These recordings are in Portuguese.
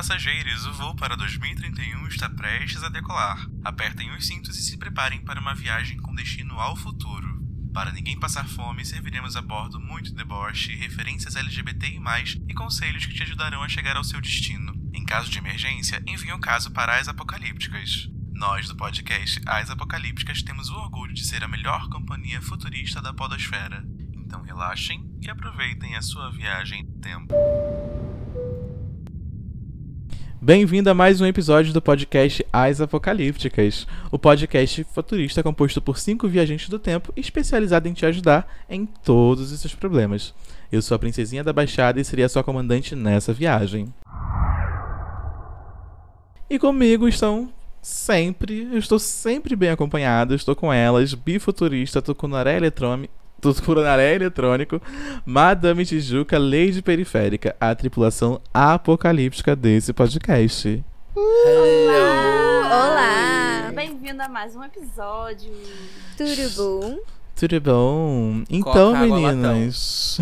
passageiros, o voo para 2031 está prestes a decolar. Apertem os cintos e se preparem para uma viagem com destino ao futuro. Para ninguém passar fome, serviremos a bordo muito deboche, referências LGBTI+, e conselhos que te ajudarão a chegar ao seu destino. Em caso de emergência, envie um caso para as apocalípticas. Nós, do podcast As Apocalípticas, temos o orgulho de ser a melhor companhia futurista da podosfera. Então relaxem e aproveitem a sua viagem no tempo. Bem-vindo a mais um episódio do podcast As Apocalípticas, o podcast futurista composto por cinco viajantes do tempo especializado em te ajudar em todos os seus problemas. Eu sou a princesinha da Baixada e seria sua comandante nessa viagem. E comigo estão sempre, eu estou sempre bem acompanhado, estou com elas, bifuturista, tucunaré eletrônico, Tucunaré Eletrônico, Madame Tijuca, Lady Periférica, a tripulação apocalíptica desse podcast. Olá! Olá! Bem-vindo a mais um episódio. Tudo bom? Tudo bom? Então, Coca, meninas.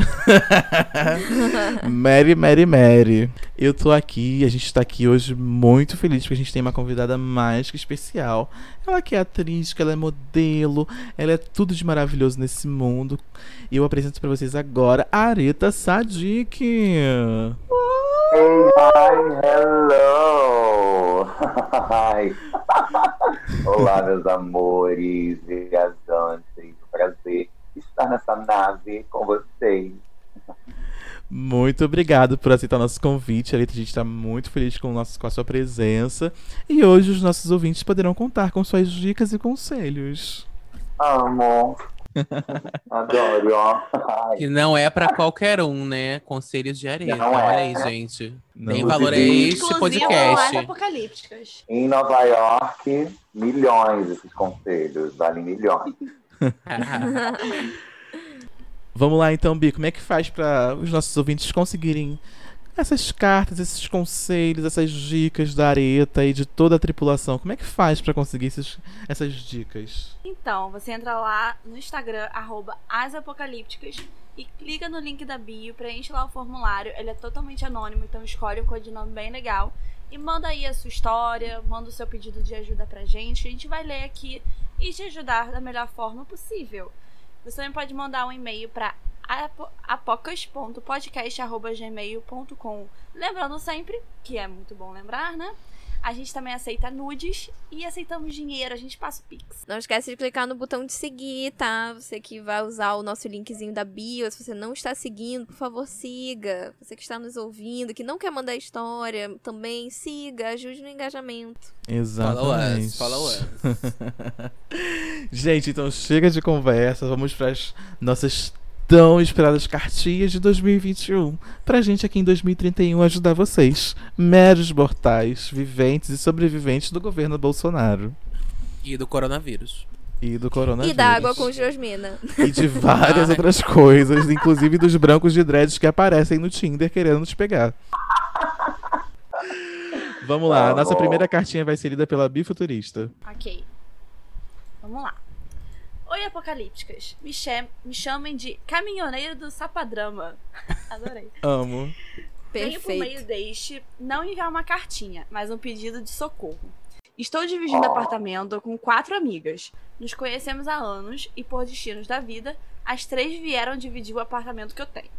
Mary, Mary, Mary. Eu tô aqui, a gente tá aqui hoje muito feliz porque a gente tem uma convidada mais que especial. Ela que é atriz, que ela é modelo, ela é tudo de maravilhoso nesse mundo. E eu apresento pra vocês agora a Areta Sadik. Hey, hi, hello! Olá, meus amores, viajantes. Prazer estar nessa nave com vocês. Muito obrigado por aceitar nosso convite, Areta. A gente está muito feliz com, nosso, com a sua presença. E hoje os nossos ouvintes poderão contar com suas dicas e conselhos. Amo. Adoro, ó. Ai. Não é pra qualquer um, né? Conselhos de areia. Não Olha é. aí, gente. Não. Tem valor a Inclusive- este podcast. mais apocalípticas. Em Nova York, milhões esses conselhos, valem milhões. Vamos lá então, Bi, como é que faz para os nossos ouvintes conseguirem essas cartas, esses conselhos, essas dicas da Areta e de toda a tripulação? Como é que faz para conseguir esses, essas dicas? Então, você entra lá no Instagram, asapocalípticas, e clica no link da bio, preenche lá o formulário. Ele é totalmente anônimo, então escolhe um codinome bem legal. E manda aí a sua história, manda o seu pedido de ajuda pra gente. A gente vai ler aqui e te ajudar da melhor forma possível. Você também pode mandar um e-mail para apocas.podcast.gmail.com Lembrando sempre, que é muito bom lembrar, né? A gente também aceita nudes e aceitamos dinheiro, a gente passa o Pix. Não esquece de clicar no botão de seguir, tá? Você que vai usar o nosso linkzinho da bio. Se você não está seguindo, por favor, siga. Você que está nos ouvindo, que não quer mandar história, também siga, ajude no engajamento. Exatamente. us, follow us. Gente, então chega de conversa, vamos para as nossas tão esperadas cartinhas de 2021, pra gente aqui em 2031 ajudar vocês, meros mortais, viventes e sobreviventes do governo Bolsonaro E do coronavírus. e do coronavírus. E da água com Josmina. E de várias Ai. outras coisas, inclusive dos brancos de dreads que aparecem no Tinder querendo te pegar. Vamos lá, a nossa primeira cartinha vai ser lida pela bifuturista. Ok. Vamos lá. Oi, apocalípticas. Me, cham- me chamem de caminhoneiro do Sapadrama. Adorei. Amo. Venho por meio Perfeito. deste não enviar uma cartinha, mas um pedido de socorro. Estou dividindo apartamento com quatro amigas. Nos conhecemos há anos e, por destinos da vida, as três vieram dividir o apartamento que eu tenho.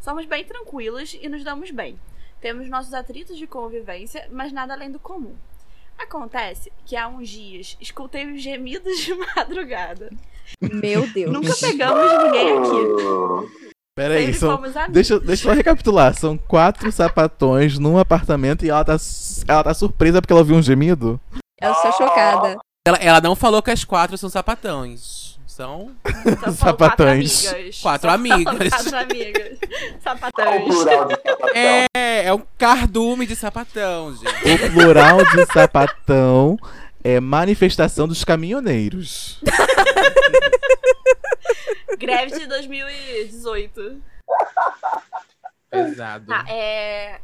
Somos bem tranquilas e nos damos bem. Temos nossos atritos de convivência, mas nada além do comum. Acontece que há uns dias escutei os gemidos de madrugada. Meu Deus. Nunca pegamos ninguém aqui. Pera aí, Sempre são. Deixa, deixa eu recapitular. São quatro sapatões num apartamento e ela tá, ela tá surpresa porque ela ouviu um gemido? Eu sou chocada. Ela, ela não falou que as quatro são sapatões. São Sapatões. Quatro amigas. quatro amigas. Quatro amigas. Sapatões. sapatão. É, é um cardume de sapatão, gente. O plural de sapatão é manifestação dos caminhoneiros. Greve de 2018. Pesado. Tá, é,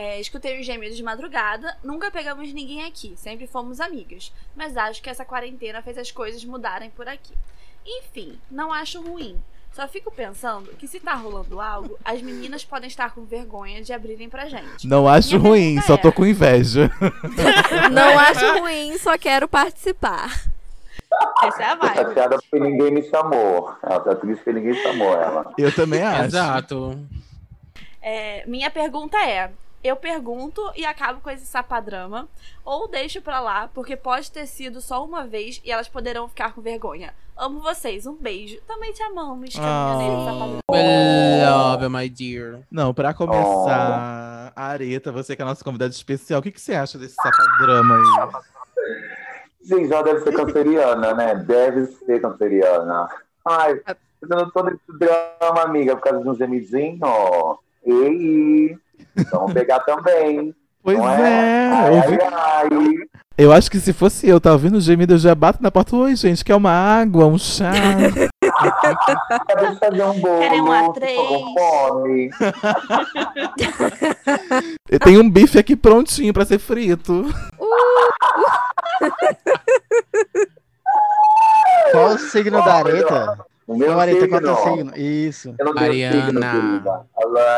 é, Escutei os gêmeos de madrugada. Nunca pegamos ninguém aqui. Sempre fomos amigas. Mas acho que essa quarentena fez as coisas mudarem por aqui. Enfim, não acho ruim. Só fico pensando que se tá rolando algo, as meninas podem estar com vergonha de abrirem pra gente. Não acho Minha ruim, só tô é- com inveja. Não acho ruim, só quero participar. Essa é a Tô vibe. chateada porque ninguém me chamou. Ela tá triste porque ninguém chamou ela. Eu também acho. Exato. É, minha pergunta é: eu pergunto e acabo com esse sapadrama, ou deixo pra lá, porque pode ter sido só uma vez e elas poderão ficar com vergonha. Amo vocês, um beijo. Também te amamos, caminhoneiro Ah. sapadrama. Love, my dear. Não, pra começar, Areta, você que é a nossa convidada especial, o que, que você acha desse sapadrama aí? Gente, ela deve ser canceriana, né? Deve ser canceriana. Ai, eu não tô nesse drama, amiga, por causa de um gemidinho. Ei, vamos pegar também. Pois não é, Ai, eu, ouvi- ai, ai. eu acho que se fosse eu, tá ouvindo o gemido, eu já bato na porta. Oi, gente, quer uma água, um chá? Fazer um bolo? Querem um Tô A3? com fome. Eu tenho um bife aqui prontinho pra ser frito. Qual o signo da areta? O meu qual é signo. o teu signo? Isso. Eu não tenho Ariana. signo, querida.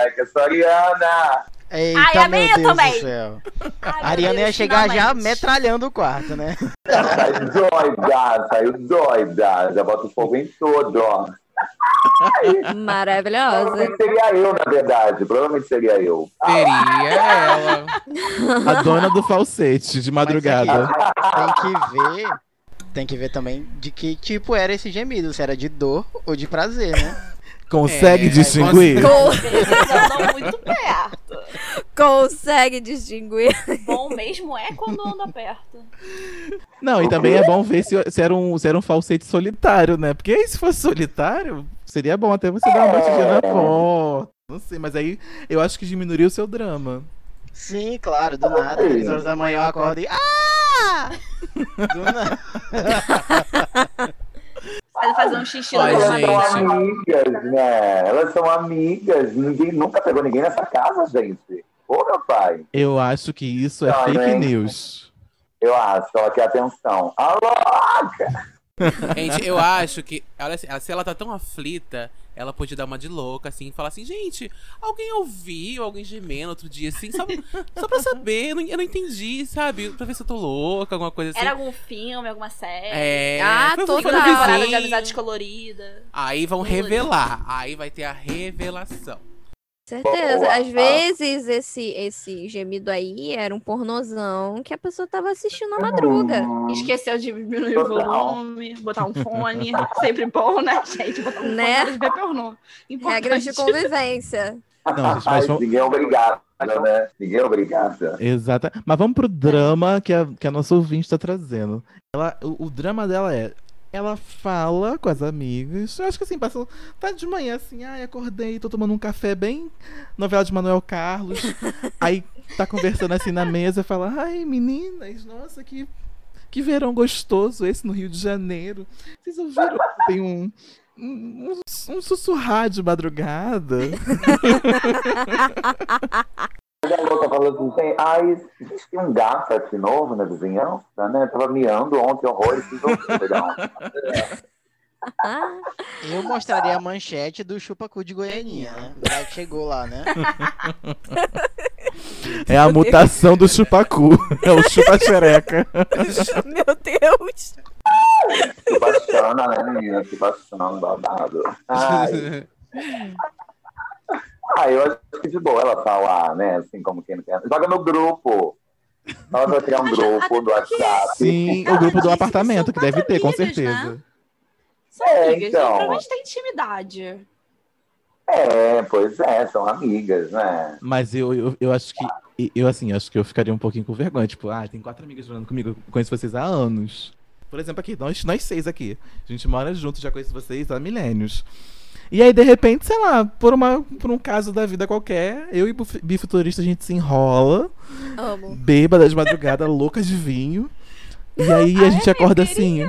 Ai, que eu sou Ariana. Eita, Ai, a meu Deus também. do céu. Ai, Ariana ia Deus, chegar já finalmente. metralhando o quarto, né? Saiu doida, saiu doida. Já bota o fogo em tudo. Maravilhosa. Provavelmente seria eu, na verdade. Provavelmente seria eu. Seria ela. A dona do falsete, de madrugada. Tem que ver. Tem que ver também de que tipo era esse gemido, se era de dor ou de prazer, né? Consegue É, distinguir? Con- Eles andam muito perto. consegue distinguir. Bom mesmo é quando anda perto. Não, e também é bom ver se, se, era um, se era um falsete solitário, né? Porque aí, se fosse solitário, seria bom até você dar uma batidinha na porta. Não sei, mas aí eu acho que diminuiria o seu drama. Sim, claro, do nada. Três horas da manhã eu acordo e. Ah! Do nada. Fazer um xixi Ai, na Elas gente. são amigas, né? Elas são amigas. Ninguém nunca pegou ninguém nessa casa, gente. Ô, meu pai. Eu acho que isso é Não, fake né? news. Eu acho, ela quer atenção. A louca! Gente, eu acho que ela, assim, ela- se ela tá tão aflita, ela pode dar uma de louca, assim, e falar assim, gente, alguém ouviu alguém gemendo outro dia, assim, só, só pra saber, eu não, eu não entendi, sabe? Pra ver se eu tô louca, alguma coisa assim. Era algum filme, alguma série? É, Ah, Uma no temporada vizinho. de amizade colorida. Aí vão Colorido. revelar, aí vai ter a revelação. Certeza. Boa. Às vezes esse, esse gemido aí era um pornozão que a pessoa tava assistindo na madruga. Hum, Esqueceu de diminuir o volume, botar um fone. Sempre bom, né, gente? Botar um Né? fone de ver pornô. Importante. Regras de convivência. Não, gente, mas vamos... ninguém é obrigado, né? Ninguém é obrigado. Exata. Mas vamos pro drama que a, que a nossa ouvinte tá trazendo. Ela, o, o drama dela é. Ela fala com as amigas. Eu acho que assim, passou. Tá de manhã assim, ai, acordei, tô tomando um café bem. Novela de Manuel Carlos. Aí tá conversando assim na mesa, fala, ai, meninas, nossa, que, que verão gostoso esse no Rio de Janeiro. Vocês ouviram? que Tem um. Um, um, um sussurrar de madrugada. A louca falando assim, ai, existe um gato aqui novo na vizinhança, né? Tava miando ontem, horrores, fiz um. Ah, Eu mostraria a manchete do chupacu de Goianinha, né? Já que chegou lá, né? É a mutação do chupacu. É o chupa-xereca. meu Deus. Que bacana, né, menina? Que bacana, babado. Ai, ah, eu acho que de boa ela falar, né? Assim, como quem não quer. Joga no grupo. Ela vai criar um grupo do WhatsApp. Sim, o grupo do apartamento, que deve ter, com amigas, certeza. São É, amigas, então. né? provavelmente tem intimidade. É, pois é, são amigas, né? Mas eu, eu, eu acho que. Eu, assim, acho que eu ficaria um pouquinho com vergonha. Tipo, ah, tem quatro amigas morando comigo, eu conheço vocês há anos. Por exemplo, aqui, nós, nós seis aqui. A gente mora junto, já conheço vocês há milênios. E aí, de repente, sei lá, por, uma, por um caso da vida qualquer, eu e bifuturista a gente se enrola, Amo. bêbada de madrugada, louca de vinho. E aí a gente acorda assim.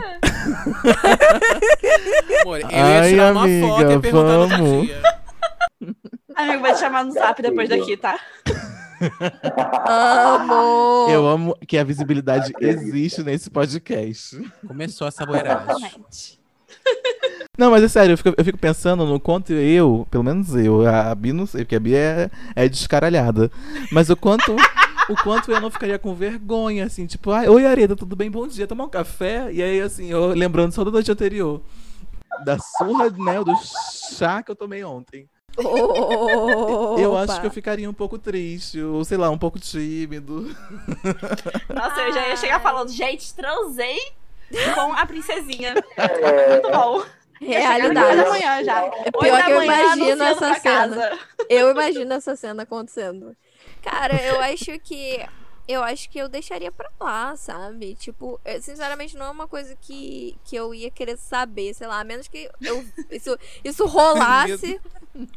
Amor, eu Ai, ia tirar uma amiga, foto e ia perguntar no vamos. outro dia. Amigo, vai te chamar no zap depois daqui, tá? Amo. Eu amo que a visibilidade existe nesse podcast. Começou a saboeiragem. Exatamente. Não, mas é sério, eu fico, eu fico pensando no quanto eu, pelo menos eu, a Bi não sei, porque a Bi é, é descaralhada. Mas o quanto. O quanto eu não ficaria com vergonha, assim, tipo, ai, oi Areda, tudo bem? Bom dia, tomar um café? E aí, assim, eu lembrando só da noite anterior. Da surra, né? Do chá que eu tomei ontem. Eu acho que eu ficaria um pouco triste, ou sei lá, um pouco tímido. Nossa, eu já ia chegar falando, gente, transei com a princesinha. É, Muito bom. Realidade. da manhã já. É pior que eu imagino essa cena. casa. Eu imagino essa cena acontecendo. Cara, eu acho que. Eu acho que eu deixaria pra lá, sabe? Tipo, eu, sinceramente, não é uma coisa que, que eu ia querer saber, sei lá, a menos que eu, isso, isso rolasse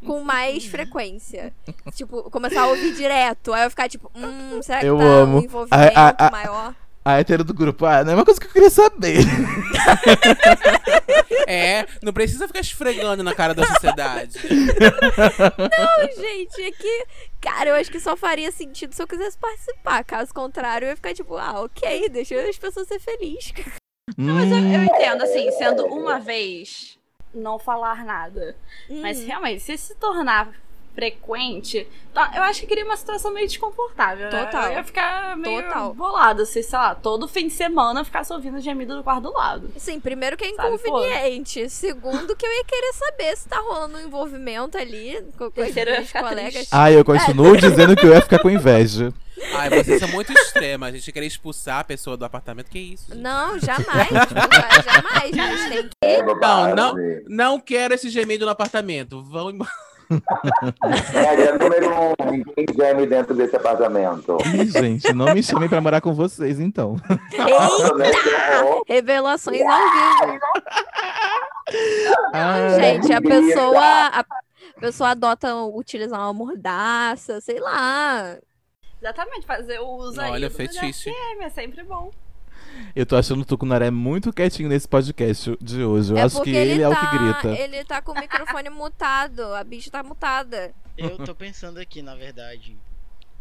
com mais frequência. Tipo, começar a ouvir direto. Aí eu ficar tipo, hum, será que Eu tá amo. um envolvimento A- a- a- maior? A hétero do grupo, ah, não é uma coisa que eu queria saber. É, não precisa ficar esfregando na cara da sociedade. Não, gente, é que. Cara, eu acho que só faria sentido se eu quisesse participar. Caso contrário, eu ia ficar tipo, ah, ok, deixa as pessoas ser felizes. Mas eu, Hum, eu entendo, assim, sendo uma vez, não falar nada. Mas Uhum. realmente, se se tornar frequente, tá, eu acho que cria uma situação meio desconfortável. né? Total. Eu ia ficar meio Total. bolada se, sei lá, todo fim de semana ficasse ouvindo gemido do quarto do lado. Sim, primeiro que é Sabe, inconveniente. Segundo, que eu ia querer saber se tá rolando um envolvimento ali com, com os colegas. Ah, eu continuo dizendo que eu ia ficar com inveja. Ai, vocês são muito extremas. A gente querer expulsar a pessoa do apartamento, que isso? gente? Não, jamais. tipo, jamais. A gente tem que. é Não, não, não quero esse gemido no apartamento. Vão embora. Regra número um, ninguém geme dentro desse apartamento. Ih, gente, não me chamem pra morar com vocês, então. Horror. Revelações ao vivo. Ah, Gente, a pessoa. A pessoa adota utilizar uma mordaça, sei lá. Exatamente, fazer o uso aí Olha, fetiche. BDSM, é sempre bom. Eu tô achando o Tucunaré muito quietinho nesse podcast de hoje. Eu é acho que ele, é o que tá, grita. Ele tá com o microfone mutado. A bicha tá mutada. Eu tô pensando aqui, na verdade.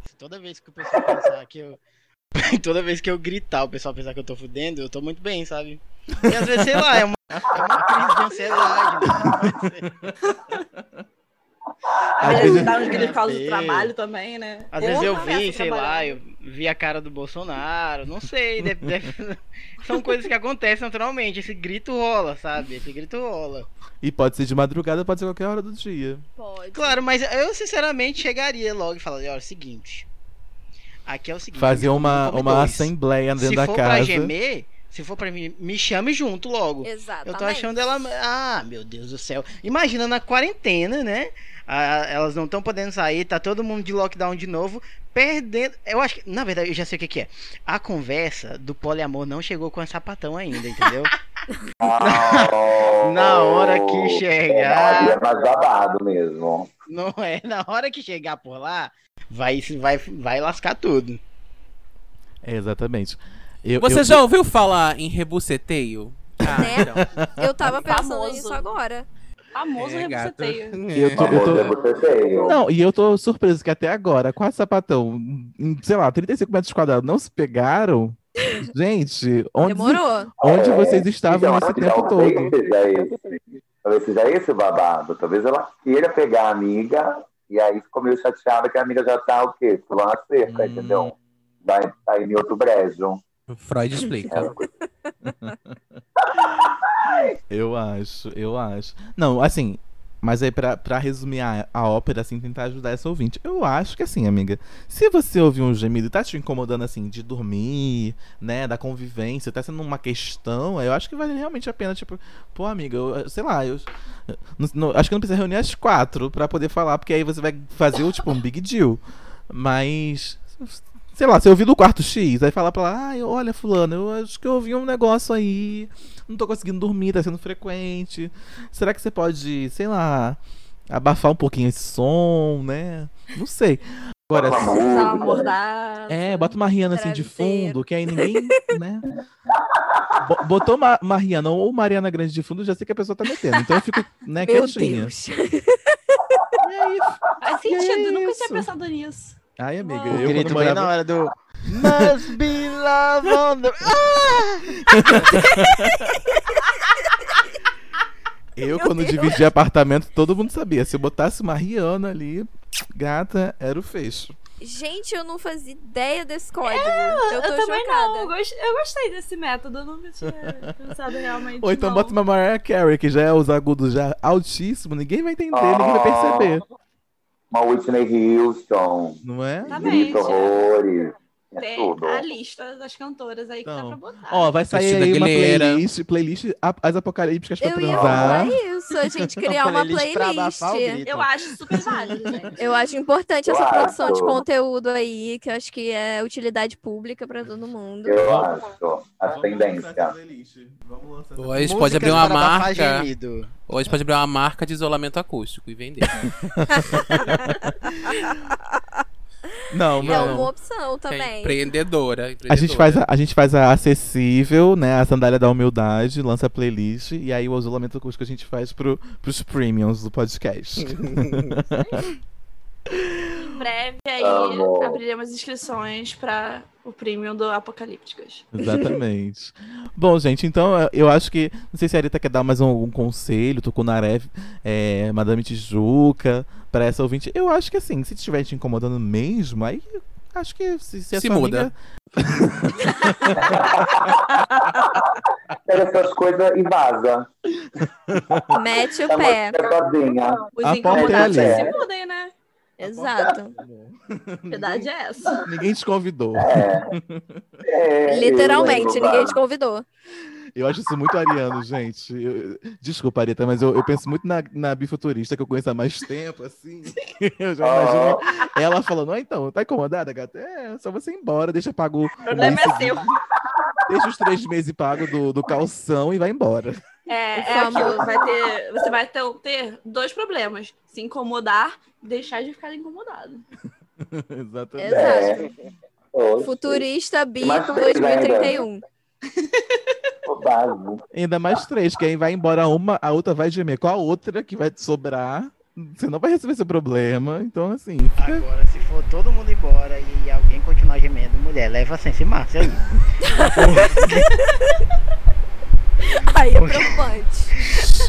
Se toda vez que o pessoal pensar que eu. Toda vez que eu gritar, o pessoal pensar que eu tô fudendo, eu tô muito bem, sabe? E às vezes, sei lá, é uma, é uma crise de ansiedade. Né? Às Às vezes- dá uns gritos por causa do trabalho também, né? Às vezes eu vi, sei lá, eu vi a cara do Bolsonaro, não sei. deve- deve- São coisas que acontecem naturalmente. Esse grito rola, sabe? Esse grito rola. E pode ser de madrugada, pode ser qualquer hora do dia. Pode. Claro, mas eu sinceramente chegaria logo e falaria, olha, é o seguinte. Aqui é o seguinte. Fazer uma, uma dois. assembleia dentro Se da for pra casa. gemer, se for pra mim, me chame junto logo. Exatamente. Eu tô achando ela. Ah, meu Deus do céu. Imagina na quarentena, né? Ah, elas não estão podendo sair, tá todo mundo de lockdown de novo, perdendo. Eu acho que, na verdade, eu já sei o que, que é. A conversa do poliamor não chegou com a sapatão ainda, entendeu? Na hora que chegar. é mais babado mesmo. Não é? Na hora que chegar por lá, vai, vai, vai lascar tudo. É, exatamente. Eu, Você eu- já ouviu falar em rebuceteio? Ah, Né? então. Eu tava pensando Famoso. nisso agora. Famoso É, rebuceteio. Eu tô- é você feio. Não, e eu tô surpreso que até agora, com a sapatão, sei lá, 35 metros quadrados, não se pegaram. Gente, onde, Demorou. onde É, vocês estavam então, nesse tempo talvez todo? Seja esse, talvez seja esse o babado. Talvez ela queira pegar a amiga e aí ficou meio chateada que a amiga já tá o quê? Pulando a cerca, Hum. entendeu? Vai tá em outro brejo. Freud explica. Eu acho, eu acho. Não, assim, mas aí pra, pra resumir a, a ópera, assim, tentar ajudar essa ouvinte. Eu acho que assim, amiga, se você ouvir um gemido e tá te incomodando, assim, de dormir, né, da convivência, tá sendo uma questão, eu acho que vale realmente a pena, tipo, pô, amiga, eu, sei lá, eu não- não- acho que não precisa reunir as quatro pra poder falar, porque aí você vai fazer, o, tipo, um big deal. Mas, sei lá, você ouvir do quarto X, aí falar pra lá, ai, olha, fulano, eu acho que eu ouvi um negócio aí, não tô conseguindo dormir, tá sendo frequente. Será que você pode, sei lá, abafar um pouquinho esse som, né? Não sei. Agora, Bota uma se- Usar uma música. mordaça. é, bota uma Rihanna assim de fundo, que aí ninguém, né? Bo- Botou uma, uma Rihanna ou Mariana Grande de fundo, já sei que a pessoa tá metendo. Então eu fico, né, Meu quietinha. Deus. E aí, Faz Que sentido, nunca isso? tinha pensado nisso. Ai, amiga. O eu grito bem morava... na hora do. Must be love on the. Eu, Meu quando Deus. dividi apartamento, todo mundo sabia. Se eu botasse uma Rihanna ali, gata, era o fecho. Gente, eu não fazia ideia desse código. eu tô eu também chocada. não. Eu gost- eu gostei desse método. Eu nunca tinha pensado realmente. Ou então não. bota uma Mariah Carey, que já é os agudos já altíssimo, ninguém vai entender, ninguém vai perceber. Uma Whitney Houston. Não é? Tá Exatamente. horrores. É Tem tudo. a lista das cantoras aí que Então, dá pra botar. Ó, vai sair aí uma playlist, playlist a- as apocalípticas pra Eu ia transar. falar isso, a gente criar uma playlist pra playlist. eu acho super válido, gente. Eu acho importante Eu essa produção de conteúdo aí, que eu acho que é utilidade pública pra todo mundo. Eu acho. Vamos essa playlist. Vamos lançar Hoje pode abrir uma marca. Hoje pode abrir uma marca de isolamento acústico e vender. Não, É não. uma opção É também. empreendedora, A gente, empreendedora. faz a, a gente faz a acessível, né? A sandália da humildade, lança a playlist e aí o isolamento acústico a gente faz pro, pros premiums do podcast. Em breve aí Amo. abriremos inscrições pra o premium do Apocalípticas. Exatamente. Bom, gente, então eh, eu acho que. Não sei se a Arita quer dar mais um, um conselho, Tucunaré, é, Madame Tijuca, pra essa ouvinte. Eu acho que assim, se estiver te incomodando mesmo, aí acho que se, se a Se muda. amiga- Pega essas coisas e vaza. Mete o Tá pé. Os A porta incomodados se mudem, né? Exato. A verdade é essa. Ninguém te convidou. É. É, Literalmente, ninguém te convidou. Eu acho isso muito ariano, gente. Eu- desculpa, Arita, mas eu, eu penso muito na, na bifuturista que eu conheço há mais tempo, assim. Eu já imagino ela falando, ah, então, tá incomodada, gata? É, só você ir embora, deixa pago. O problema é seu. Deixa os três meses pago do, do calção e vai embora. É, é aquilo. Vai ter, você vai ter, ter dois problemas: se incomodar, deixar de ficar incomodado. Exatamente. Exato. Oxe, Futurista Bi Mais três 2031. básico. Ainda mais três, que aí vai embora uma, a outra vai gemer com a outra, que vai te sobrar. Você não vai resolver esse problema. Então, assim, fica. Agora, se for todo mundo embora e alguém continuar gemendo, mulher, leva sem se Márcia aí.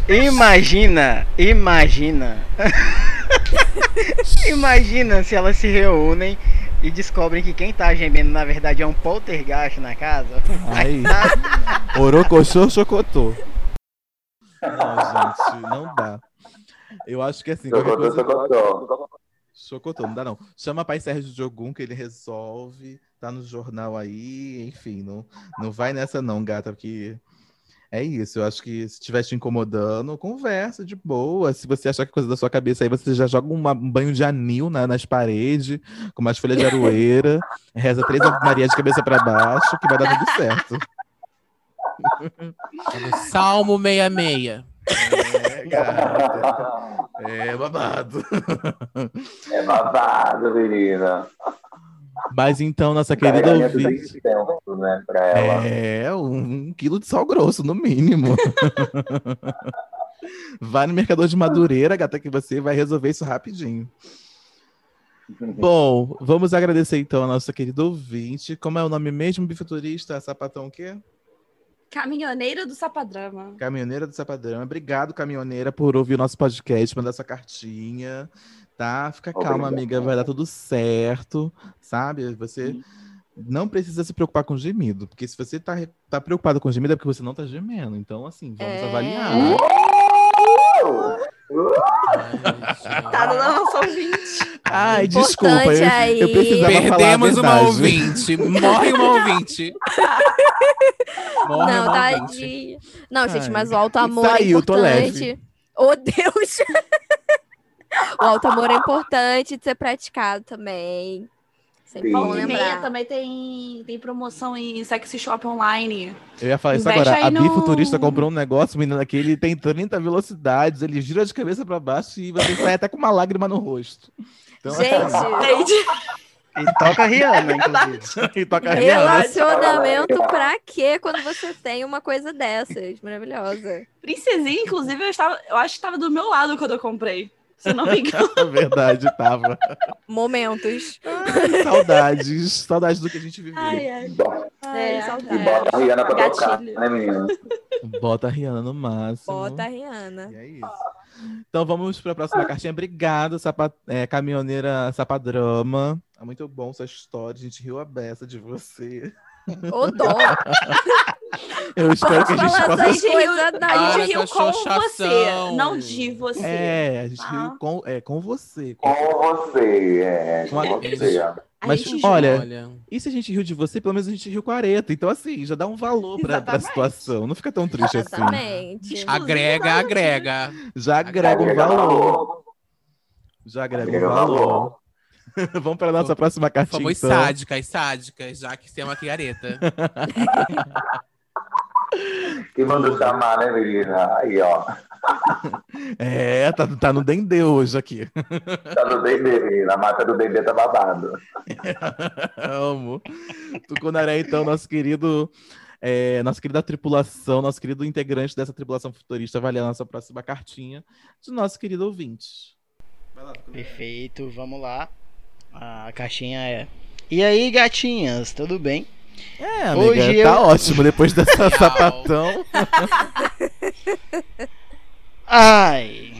Imagina, imagina. imagina se elas se reúnem e descobrem que quem tá gemendo na verdade é um poltergeist na casa. Aí. Orocochô, chocotô. Não, gente, não dá. Eu acho que assim, coisa. socotô. Chocotô, não dá não. Chama Pai Sérgio Jogum que ele resolve. Tá no jornal aí, enfim, não, não vai nessa não, gata, porque é isso. Eu acho que se estiver te incomodando, conversa de boa. Se você achar que é coisa da sua cabeça aí, você já joga uma- um banho de anil na- nas paredes, com umas folhas de aroeira, reza três Ave Maria de cabeça pra baixo, que vai dar tudo certo. No Salmo 66. É, gata. É babado. É babado, menina. Mas então, nossa querida ouvinte. né. É, um, quilo de sal grosso, no mínimo. vai no mercador de Madureira, gata, que você vai resolver isso rapidinho. Bom, vamos agradecer então a nossa querida ouvinte. Como é o nome mesmo, bifuturista? Sapatão o quê? Caminhoneira do Sapadrama. Caminhoneira do Sapadrão. Obrigado, caminhoneira, por ouvir o nosso podcast, mandar sua cartinha, tá? Fica calma, amiga, vai dar tudo certo, sabe? Você não precisa se preocupar com gemido, porque se você tá, tá preocupado com gemido é porque você não tá gemendo. Então, assim, vamos É. avaliar. Tá no nosso ouvinte. Ai, Importante desculpa, eu, aí. eu precisava falar a Perdemos uma verdade. ouvinte. Morre uma ouvinte. Morre Não, uma ouvinte. tadinho. Não, gente, Ai, mas o alto amor saiu, é tô leve. importante. Oh, Deus! o alto amor é importante de ser praticado também. Sempre bom e lembrar. também tem, tem promoção em sexy shop online. Eu ia falar isso Investe agora. A no- bifuturista comprou um negócio, menina, que ele tem 30 velocidades, ele gira de cabeça pra baixo e você sai até com uma lágrima no rosto. Então, assim, Gente, E toca Rihanna, inclusive. e toca Rihanna. relacionamento pra quê quando você tem uma coisa dessas? Maravilhosa. Princesinha, inclusive, eu, estava, eu acho que estava do meu lado quando eu comprei. Se eu não me engano. É Verdade, tava. Momentos. Ai, saudades. Saudades do que a gente viveu. Ai, ai. Bom, Ai, É, saudade. E bota a Rihanna pra tocar, Gatilho. né, menina? Bota a Rihanna no máximo. Bota a Rihanna. E é isso. Então vamos para a próxima cartinha. Obrigado, sapa... é, caminhoneira Sapadrama. É muito bom sua história. A gente riu a beça de você. Ô, dó. Eu espero que a gente possa. assim? Coisa A da... gente Ah, riu com você, não de você. É, a gente Ah. riu com, é, com você. com- você, é. Com Uma- você. A Mas, gente olha, Olha. E se a gente riu de você, pelo menos a gente riu com a areta. Então, assim, já dá um valor pra, pra situação. Não fica tão triste assim. Exatamente. Agrega, agrega. Já agrega um Agrega valor. valor. Já agrega um Agrega valor. valor. Vamos para nossa próxima cartinha. Fomos então. sádicas, sádicas, já que temos aqui areta. Quem mandou chamar, né, menina? Aí, ó. É, tá, tá no Dendê hoje aqui. Tá no Dendê, menina. A mata do Dendê tá babado. Amo. Tucunaré, então, nosso querido. É, nossa querida tripulação, nosso querido integrante dessa tripulação futurista, vai ler a nossa próxima cartinha de nosso querido ouvinte. Vai lá. Perfeito, vamos lá. A caixinha é. E aí, gatinhas, tudo bem? É, amiga, Hoje tá eu- ótimo depois dessa sapatão. Ai.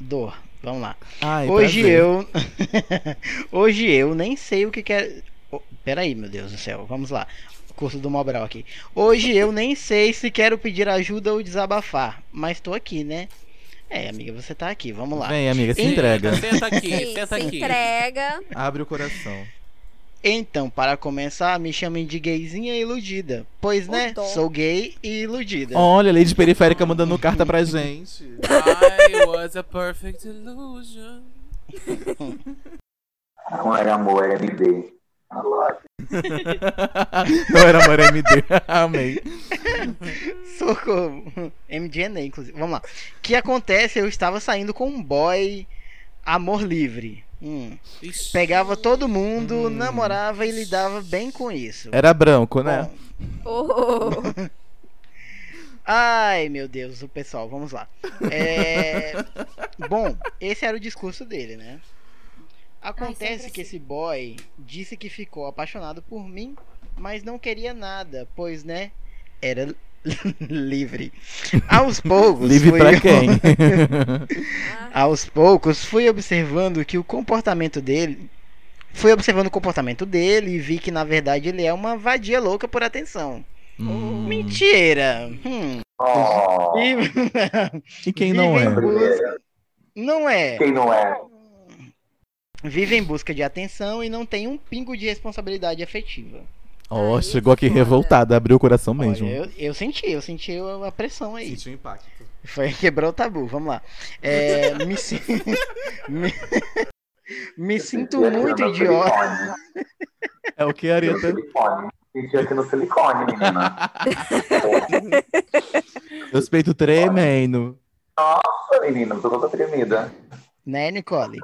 Dor. Vamos lá. Ai, Hoje prazer. eu. Hoje eu nem sei o que quer. Oh, peraí, meu Deus do céu. Vamos lá. Curso do Mobral aqui. Hoje eu nem sei se quero pedir ajuda ou desabafar. Mas tô aqui, né? É, amiga, você tá aqui. Vamos lá. Vem, amiga, se entrega. Senta aqui, Sim, senta se aqui. entrega. Abre o coração. Então, para começar, me chamem de gayzinha iludida. Pois, né? dó. Sou gay e iludida. Olha, Lady Periférica mandando carta pra gente. I was a perfect illusion. Não era amor, era MD. Não era amor MD. Amei. Socorro. MDNA, inclusive. Vamos lá. O que acontece? Eu estava saindo com um boy amor livre. Hum. Pegava todo mundo, Hum. namorava e lidava bem com isso. Era branco, né? Bom, Oh, ai, meu Deus, o pessoal, vamos lá. É, Bom, esse era o discurso dele, né? Acontece sempre que assim. esse boy disse que ficou apaixonado por mim, mas não queria nada, pois, né? Era livre. Aos poucos. Livre fui- pra quem? Aos poucos, fui observando que o comportamento dele. Fui observando o comportamento dele e vi que na verdade ele é uma vadia louca por atenção. Hum. Mentira! Hum. Oh, E- E quem não é? busca- Não é. quem não é? Vive em busca de atenção e não tem um pingo de responsabilidade afetiva. Ó, Ai, chegou aqui foda. revoltada, abriu o coração mesmo. Olha, eu, eu senti, eu senti a pressão aí. Sentiu impacto. Foi quebrou o tabu, vamos lá. É, me, si- me, me sinto muito idiota. É o que, No Areta? silicone. Senti aqui no silicone, menina. Meus peitos tremendo. Nossa, menina, tô toda tremida. Né, Nicole?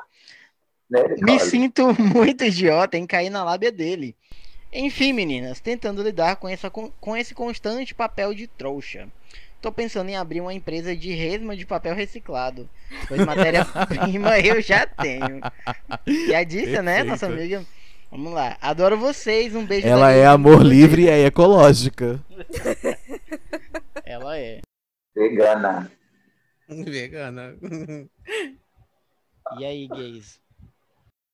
Né, Me Nicole? sinto muito idiota em cair na lábia dele. Enfim, meninas, tentando lidar com, essa, com esse constante papel de trouxa. Tô pensando em abrir uma empresa de resma de papel reciclado. Pois matéria-prima eu já tenho. Já disse, né, Perfeito. nossa amiga? Vamos lá. Adoro vocês. Um beijo. Ela é amor livre e é ecológica. Ela é. Vegana. Vegana. E aí, gays?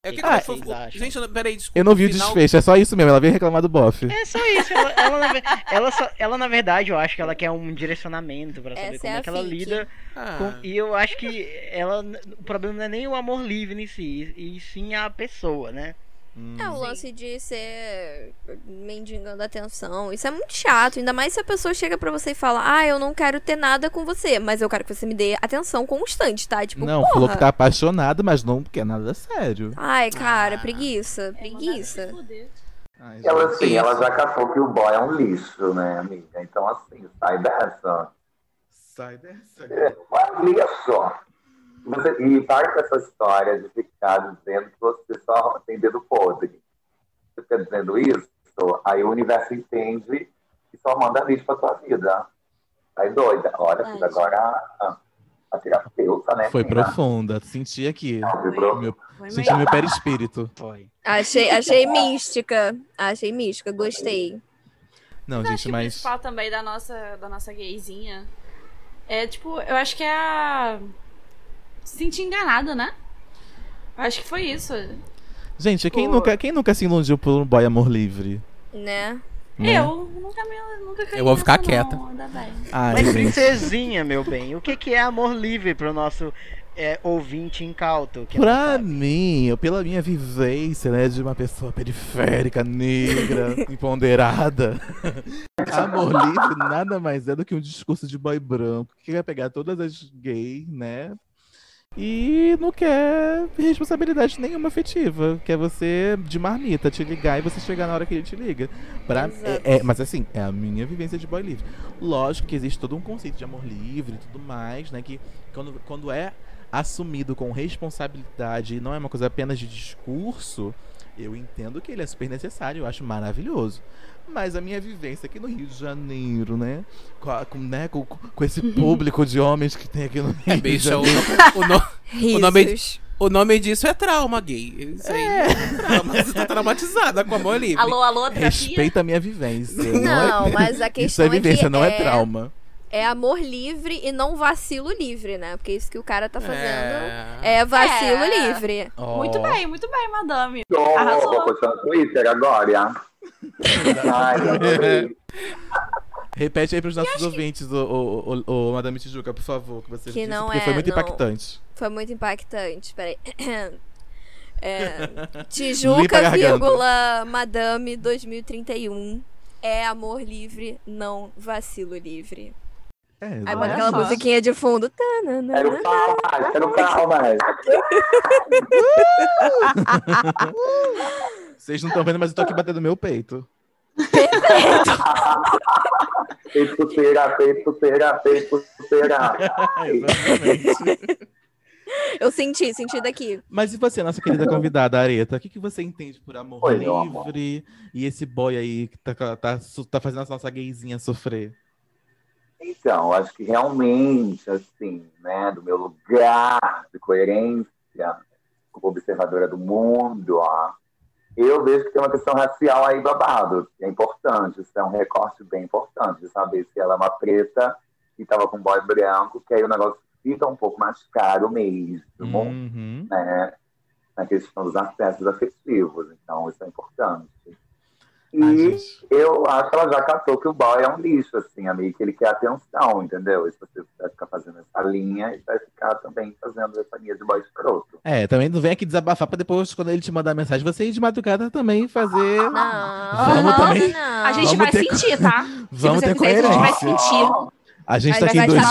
É que Ah, que foi- vocês acham? Gente, eu não- peraí, desculpa. Eu não vi o final- desfecho, é só isso mesmo. Ela veio reclamar do bofe. É só isso. Ela, ela, na, ela, só- ela, na verdade, eu acho que ela quer um direcionamento pra saber Essa como é é, que ela fic. lida Ah, com- E eu acho que ela. O problema não é nem o amor livre em si, e sim a pessoa, né? É o lance de ser mendigando atenção. Isso é muito chato. Ainda mais se a pessoa chega pra você e fala: Ah, eu não quero ter nada com você, mas eu quero que você me dê atenção constante, tá? Tipo, Não, porra. falou que tá apaixonada, mas não quer nada sério. Ai, cara, Ah. preguiça, É, preguiça. Ai, Ela, assim, ela já catou que o boy é um lixo, né, amiga? Então, assim, sai dessa. Sai dessa. É, Olha só. Você, e parte dessa história de ficar dizendo que você só tem dedo podre. Você fica dizendo isso, aí o universo entende e só manda lixo pra tua vida. Aí doida. Olha, agora a, a terapeuta, né? Foi menina? profunda. Senti aqui. Vibrou. Meu, Foi senti meu perispírito. Foi. Achei, achei mística. Achei mística, gostei. Não, Mas gente, que o mas. principal também da nossa, da nossa gayzinha é, tipo, eu acho que é a. Se sentir enganada, né? Acho que foi isso. Gente, quem Pô. nunca, quem nunca se iludiu por um boy amor livre? Né? né? Eu nunca me. Nunca caí Eu vou ficar nessa, quieta. Não, ainda bem. Ai, Mas gente. princesinha, meu bem, o que, que é amor livre pro nosso é, ouvinte incauto? Que não Pra mim, pela minha vivência, né, de uma pessoa periférica, negra, empoderada, amor livre nada mais é do que um discurso de boy branco que quer pegar todas as gays, né, e não quer responsabilidade nenhuma afetiva, quer você de marmita, te ligar e você chegar na hora que ele te liga. Pra, é- é- mas assim, é a minha vivência de boy livre. Lógico que existe todo um conceito de amor livre e tudo mais, né, que quando, quando é assumido com responsabilidade e não é uma coisa apenas de discurso, eu entendo que ele é super necessário, eu acho maravilhoso. Mas a minha vivência aqui no Rio de Janeiro, né? Com, a- com, né, com, com esse público de homens que tem aqui no Rio É, de bicho, Janeiro. o, o, no- Risos. nome- o nome disso é trauma gay. Isso aí é trauma. Você tá traumatizada com amor livre. Alô, alô, terapia? Respeita a minha vivência. Não, é- mas a Isso é questão é vivência, que não é, é- trauma. É amor livre e não vacilo livre, né? Porque isso que o cara tá fazendo É. é, vacilo É. livre. Muito Ó. bem, muito bem, madame. Arrasou. vou postar no Twitter agora. Ai, adorei. Repete aí pros nossos ouvintes, o, o, o, o Madame Tijuca, por favor, que você Que disse, não porque é, foi muito não. impactante. Foi muito impactante. Peraí. É, Tijuca, vírgula, Madame 2031. É amor livre, não vacilo livre. É, Aí bota aquela só. musiquinha de fundo. Tananana. Quero palmas, quero palmas. Vocês não estão vendo, mas eu tô aqui batendo meu peito. Feito puteira, feito puteira, feito puteira. Exatamente. Eu senti, senti daqui. Mas e você, nossa querida convidada, Areta? O que, que você entende por amor Oi, amor. livre e esse boy aí que tá, tá, su- tá fazendo a nossa gayzinha sofrer? Então, acho que realmente, assim, né, do meu lugar de coerência como observadora do mundo, ó, eu vejo que tem uma questão racial aí babado. que É importante, isso é um recorte bem importante, de saber se ela é uma preta e estava com um boy branco, que aí o negócio fica um pouco mais caro mesmo, Uhum. né? Na questão dos acessos afetivos. Então, isso é importante. E Ai, eu acho que ela já catou que o boy é um lixo, assim, amigo, que ele quer atenção, entendeu? E se você vai ficar fazendo essa linha, ele vai ficar também fazendo essa linha de boy escroto. É, também não vem aqui desabafar pra depois, quando ele te mandar mensagem, você ir de madrugada também fazer. Não, Vamos não, também. não. A gente Vamos vai ter- sentir, tá? Vamos Se ter você fizer isso, a gente vai coerência. sentir. A gente tá aqui dois...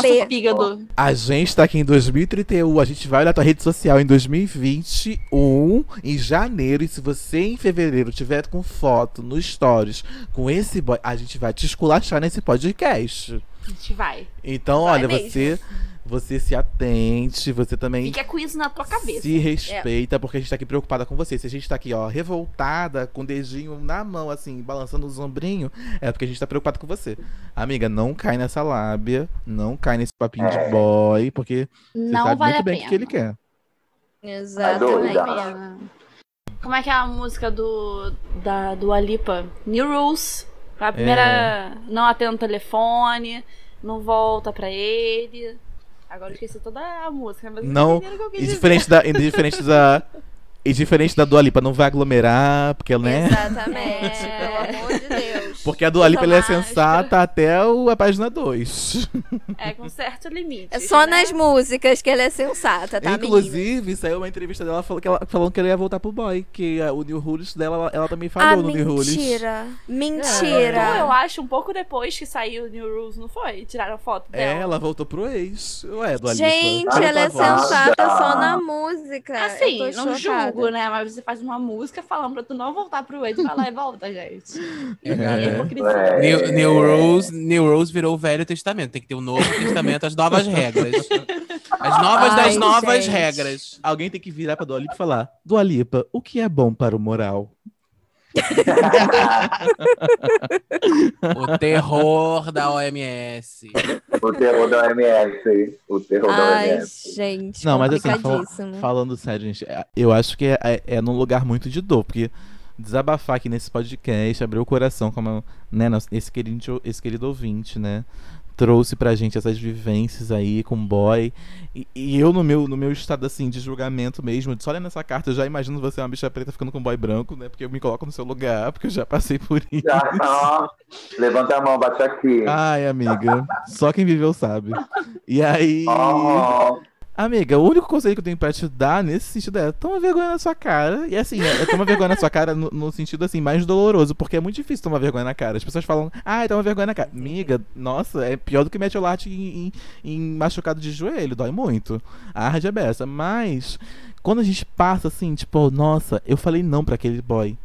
A gente tá aqui em 2031, a gente vai olhar tua rede social em 2021, em janeiro, e se você em fevereiro tiver com foto no stories com esse boy, a gente vai te esculachar nesse podcast. A gente vai. Então, Vai olha, mesmo. você você se atente, você também Fica com isso na tua cabeça. se respeita, porque a gente tá aqui preocupada com você. Se a gente tá aqui, ó, revoltada, com o dedinho na mão, assim, balançando os ombrinhos, é porque a gente tá preocupado com você. Amiga, não cai nessa lábia, não cai nesse papinho de boy, porque você Não sabe vale muito a bem o pena. que ele quer. Exatamente. Como é que é a música do da do Alipa? New Rules. A primeira não atende o telefone, não volta pra ele. Agora eu esqueci toda a música, mas Não, o que eu quis E dizer. diferente da, e diferente da, e diferente da Dua Lipa, não vai aglomerar, porque, né? Exatamente, É. pelo amor de Deus. Porque a Dua Lipa ela é sensata até o- a página 2. É com certo limite. É só né? nas músicas que ela é sensata, tá, menina? Inclusive, saiu uma entrevista dela falando que ela, falando que ela ia voltar pro boy, que ah, o New Rules dela, ela, ela também Ah, falhou no New Rules. mentira. Então, eu Mentira. acho, um pouco depois que saiu o New Rules, não foi? Tiraram foto É, dela. ela voltou pro ex. Ué, Dua Lipa. Gente, Ah, ela é favor. sensata só na música. Assim, não chocada. julgo, né? Mas você faz uma música falando pra tu não voltar pro ex, vai lá e volta, gente. É. É hipocrisia. É. New, New Rose, New Rose virou o Velho Testamento. Tem que ter o Novo Testamento, as novas regras. As novas Ai, das novas gente. regras. Alguém tem que virar pra Dua Lipa e falar: Dua Lipa, o que é bom para o moral? O terror da OMS. o terror da OMS. O terror da Ai, OMS. gente, Não, mas assim, fal- falando sério, gente, é- eu acho que é, é, é num lugar muito de dor, porque desabafar aqui nesse podcast, abrir o coração, como né, esse, querido, esse querido ouvinte, né? Trouxe pra gente essas vivências aí com boy. E, e eu, no meu, no meu estado assim de julgamento mesmo, só olhando essa carta, eu já imagino você uma bicha preta ficando com boy branco, né? Porque eu me coloco no seu lugar, porque eu já passei por isso. Já, ó, levanta a mão, bate aqui. Ai, amiga. Só quem viveu sabe. E aí. Ó, Amiga, o único conselho que eu tenho pra te dar nesse sentido é toma vergonha na sua cara. E assim, é, é toma vergonha na sua cara no, no sentido assim, mais doloroso, porque é muito difícil tomar vergonha na cara. As pessoas falam, ai, toma vergonha na cara. Amiga, nossa, é pior do que metiolate em, em, em machucado de joelho, dói muito. Arde é beça. Mas, quando a gente passa assim, tipo, nossa, eu falei não pra aquele boy.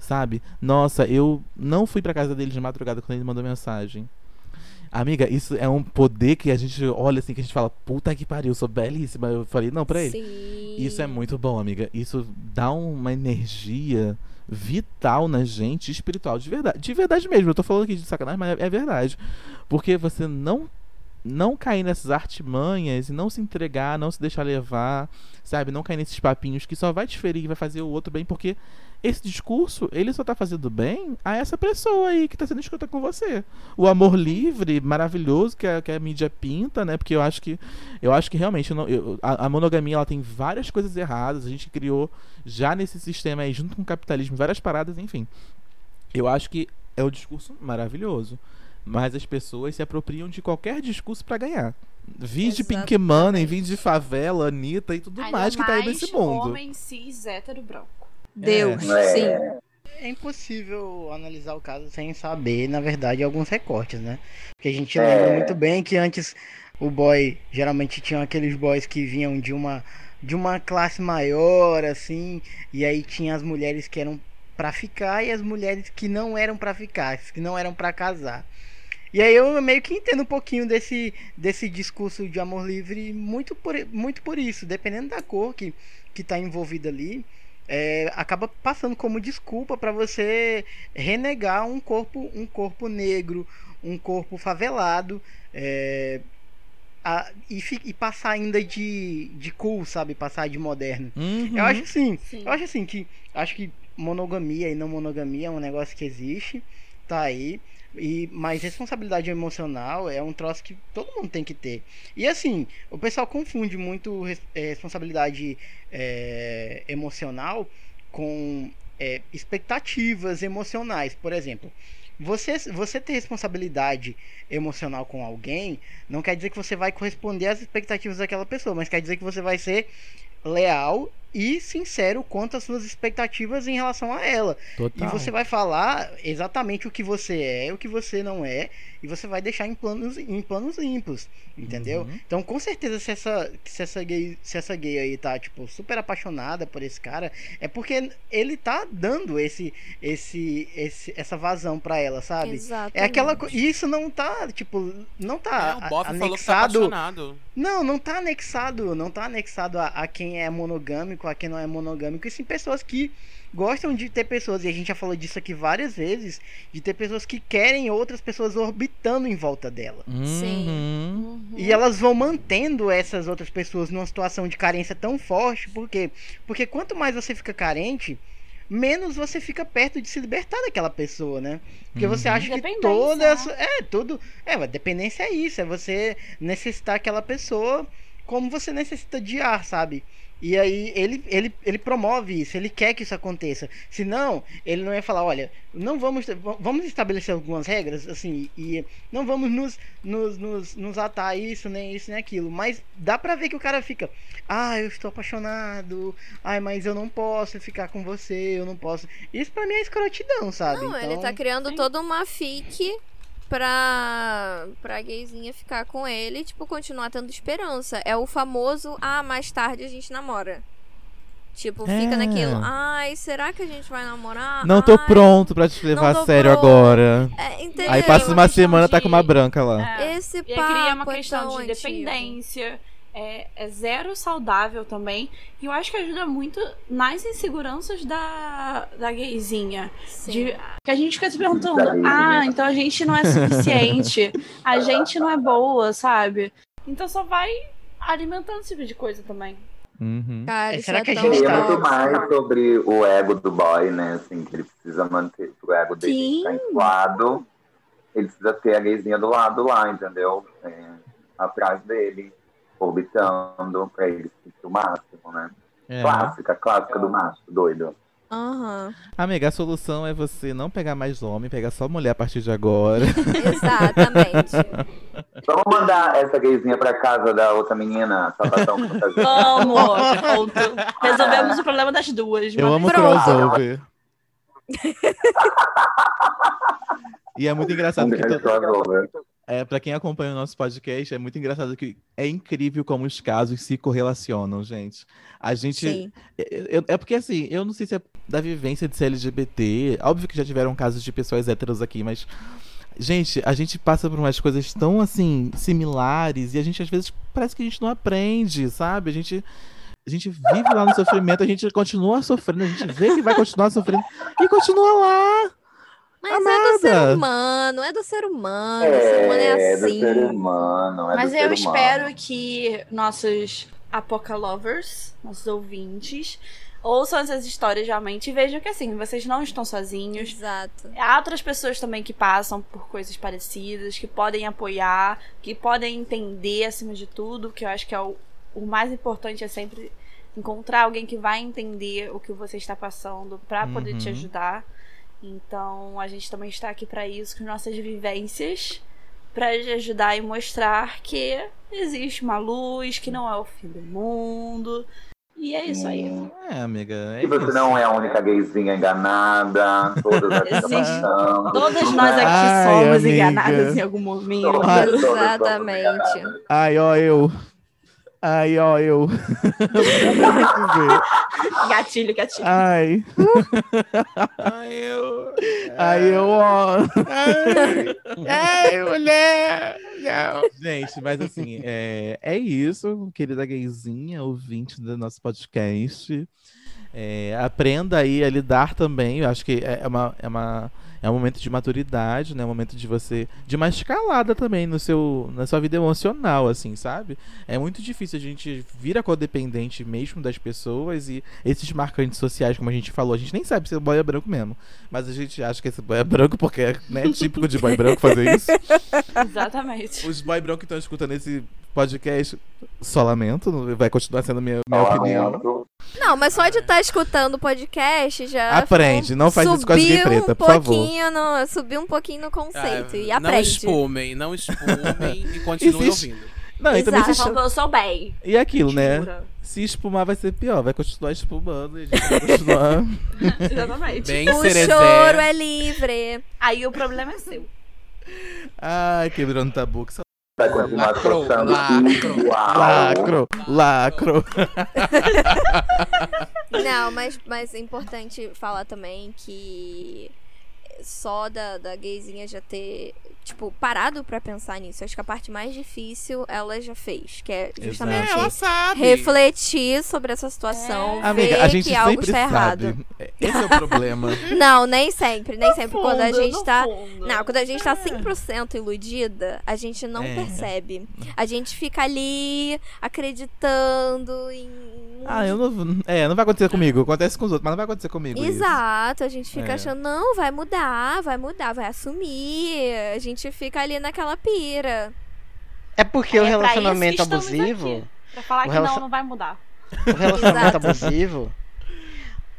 Sabe? Nossa, eu não fui pra casa dele de madrugada quando ele mandou mensagem. Amiga, isso é um poder que a gente olha assim, que a gente fala, puta que pariu, eu sou belíssima. Eu falei, não, pra ele. Sim. Isso é muito bom, amiga. Isso dá uma energia vital na gente, espiritual, de verdade. De verdade mesmo. Eu tô falando aqui de sacanagem, mas é é verdade. Porque você não não cair nessas artimanhas e não se entregar, não se deixar levar, sabe? Não cair nesses papinhos que só vai te ferir e vai fazer o outro bem, porque esse discurso, ele só tá fazendo bem a essa pessoa aí que tá sendo escuta com você. O amor livre, maravilhoso, que a, que a mídia pinta, né? Porque eu acho que eu acho que realmente eu não- eu- a, a monogamia ela tem várias coisas erradas. A gente criou já nesse sistema aí, junto com o capitalismo, várias paradas, enfim. Eu acho que é o discurso maravilhoso. Mas as pessoas se apropriam de qualquer discurso pra ganhar. Vide Pink. Money, vide de favela, Anitta e tudo Ainda mais que tá aí nesse mundo. homem cis hétero branco. Deus, É. sim. É impossível analisar o caso sem saber, na verdade, alguns recortes, né? Porque a gente É. lembra muito bem que antes o boy geralmente tinha aqueles boys que vinham de uma de uma classe maior, assim, e aí tinha as mulheres que eram pra ficar e as mulheres que não eram pra ficar, que não eram pra casar. E aí eu meio que entendo um pouquinho desse, desse discurso de amor livre muito por, muito por isso, dependendo da cor que, que tá envolvida ali é, acaba passando como desculpa para você renegar um corpo um corpo negro um corpo favelado é, a- e, fi- e passar ainda de, de cool sabe passar de moderno Uhum. eu acho assim Sim. eu acho assim que acho que monogamia e não monogamia é um negócio que existe tá aí e mas responsabilidade emocional é um troço que todo mundo tem que ter. E assim o pessoal confunde muito eh, responsabilidade eh, emocional com eh, expectativas emocionais. Por exemplo você, você ter responsabilidade emocional com alguém não quer dizer que você vai corresponder às expectativas daquela pessoa, mas quer dizer que você vai ser leal e sincero quanto às suas expectativas em relação a ela. Total. E você vai falar exatamente o que você é, o que você não é, e você vai deixar em planos, em planos limpos, entendeu? Uhum. Então, com certeza, se essa, se essa gay, se essa gay aí tá, tipo, super apaixonada por esse cara, é porque ele tá dando esse, esse, esse essa vazão pra ela, sabe? Exatamente. É aquela e isso não tá, tipo, não tá É, o Boff a- falou que tá anexado. apaixonado. Não, não tá anexado, não tá anexado a, a quem é monogâmico, a quem não é monogâmico, e sim pessoas que gostam de ter pessoas, e a gente já falou disso aqui várias vezes, de ter pessoas que querem outras pessoas orbitando em volta dela. Sim. Uhum. E elas vão mantendo essas outras pessoas numa situação de carência tão forte, por quê? Porque quanto mais você fica carente, menos você fica perto de se libertar daquela pessoa, né? Porque você acha que toda essa- é tudo, é, a dependência é isso, é você necessitar aquela pessoa como você necessita de ar, sabe? E aí ele, ele, ele promove isso, ele quer que isso aconteça. Senão, ele não ia falar, olha, não vamos vamos estabelecer algumas regras, assim, e não vamos nos, nos, nos, nos atar a isso, nem isso, nem aquilo. Mas dá pra ver que o cara fica, ah, eu estou apaixonado, ai, mas eu não posso ficar com você, eu não posso. Isso pra mim é escrotidão, sabe? Não, ele Então, tá criando sim. toda uma fique pra, pra gayzinha ficar com ele e, tipo, continuar tendo esperança. É o famoso, ah, mais tarde a gente namora. Tipo, fica É. naquilo, ai, será que a gente vai namorar? Não tô Ai, pronto pra te levar tô a sério pronto. agora. É, entendeu? Aí passa uma uma semana, tá de- com uma branca lá. É. Esse E aí papo cria uma é questão tão de antigo. É, é zero saudável também. E eu acho que ajuda muito nas inseguranças da, da gayzinha. Sim. De, que a gente fica se perguntando, ah, né? então a gente não é suficiente, a gente não é boa, sabe? Então só vai alimentando esse tipo de coisa também. Uhum. Cara, É, será é que a gente tá- muito mais sobre o ego do boy, né? Assim, que ele precisa manter o ego dele Sim. ficar inflado. Ele precisa ter a gayzinha do lado lá, entendeu? É, atrás dele, orbitando, pra ele se sentir o máximo, né? É. Clássica, clássica do macho, doido. Aham. Amiga, a solução é você não pegar mais homem, pegar só mulher a partir de agora. Exatamente. Vamos mandar essa gayzinha pra casa da outra menina, sapatão. Vamos, pronto. Resolvemos o problema das duas. Eu amo Pronto. crossover. e é muito engraçado Um que to-. É, para quem acompanha o nosso podcast, é muito engraçado que é incrível como os casos se correlacionam, gente. A gente eu- é porque assim, eu não sei se é da vivência de ser LGBT. Óbvio que já tiveram casos de pessoas héteros aqui, mas. Gente, a gente passa por umas coisas tão assim, similares, e a gente às vezes parece que a gente não aprende, sabe? A gente. A gente vive lá no sofrimento, a gente continua sofrendo, a gente vê que vai continuar sofrendo e continua lá. Mas é do ser Amada. humano, é do ser humano. o ser humano é É, assim. do ser humano. É Mas do eu ser espero humano. que nossos Apocalovers, nossos ouvintes, ouçam essas histórias realmente e vejam que assim, vocês não estão sozinhos. Exato. Há outras pessoas também que passam por coisas parecidas, que podem apoiar, que podem entender acima de tudo, que eu acho que é o, o mais importante é sempre encontrar alguém que vai entender o que você está passando pra poder te Uhum. ajudar. Então, a gente também está aqui pra isso, com nossas vivências, pra te ajudar e mostrar que existe uma luz, que não é o fim do mundo. E é isso aí. Hum. É, amiga. É Que você isso. não é a única gayzinha enganada, todas aqui. Todas nós aqui Ai, somos amiga. enganadas em algum momento. Todas, Exatamente. Ai, ó, eu. Ai, ó, eu. Gatilho, gatilho. Ai. Ai, eu. Aí eu, ó. Ai, mulher! Não. Gente, mas assim, é, é isso, querida gayzinha, ouvinte do nosso podcast. É, aprenda aí a lidar também. Eu acho que é é uma, é uma é um momento de maturidade, né? Um momento de você de uma escalada também no seu na sua vida emocional, assim, sabe? É muito difícil a gente vir a codependente mesmo das pessoas e esses marcantes sociais, como a gente falou, a gente nem sabe se o boy é branco mesmo, mas a gente acha que esse boy é branco porque é né, típico de boy branco fazer isso. Exatamente. Os boy branco que estão escutando esse podcast, só lamento, vai continuar sendo minha, minha opinião. Lamento. Não, mas só de estar escutando o podcast já. Aprende, não faz isso com as preta, um por favor. Pouquinho No, subiu um pouquinho no conceito. e Ah, Não aprende. espumem, não espumem e continuem Existe- ouvindo. Não, e também Exato. se que eu sou bem. E aquilo, né? Jura. Se espumar vai ser pior, vai continuar espumando e a gente vai continuar. Exatamente. Bem O cerezé. choro é livre. Aí o problema é seu. Ai, quebrando tabu. Que só... Vai continuar forçando lacrou. Uau. Lacro, lacro. Não, mas, mas é importante falar também que só da, da gayzinha já ter, tipo, parado pra pensar nisso. Acho que a parte mais difícil ela já fez, que é justamente sabe. refletir sobre essa situação, Amiga, ver a gente que algo está errado. sabe. Esse é o problema. Não, nem sempre, nem sempre. Quando a Fundo, gente no tá. fundo. Não, quando a gente tá 100% iludida, a gente não É. percebe. A gente fica ali acreditando em. Ah, eu não. É, não vai acontecer comigo. Acontece com os outros, mas não vai acontecer comigo. isso. Exato, a gente fica É. achando, não, vai mudar, vai mudar, vai assumir. A gente fica ali naquela pira. É porque É o pra isso que relacionamento abusivo. aqui. Pra falar que relacion- não, não vai mudar. O relacionamento abusivo.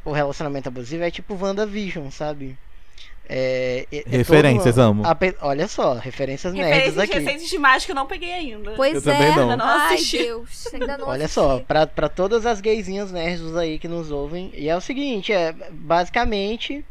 O relacionamento abusivo é tipo WandaVision, sabe? É, é- é Referências, todo- amo. a pe- Olha só, referências nerds Referências aqui. recentes demais que eu não peguei ainda. Pois Eu também é. não. Ainda não Ai. Deus, ainda não Olha assisti. só, pra, pra todas as gaysinhas nerds aí que nos ouvem, e é o seguinte, é basicamente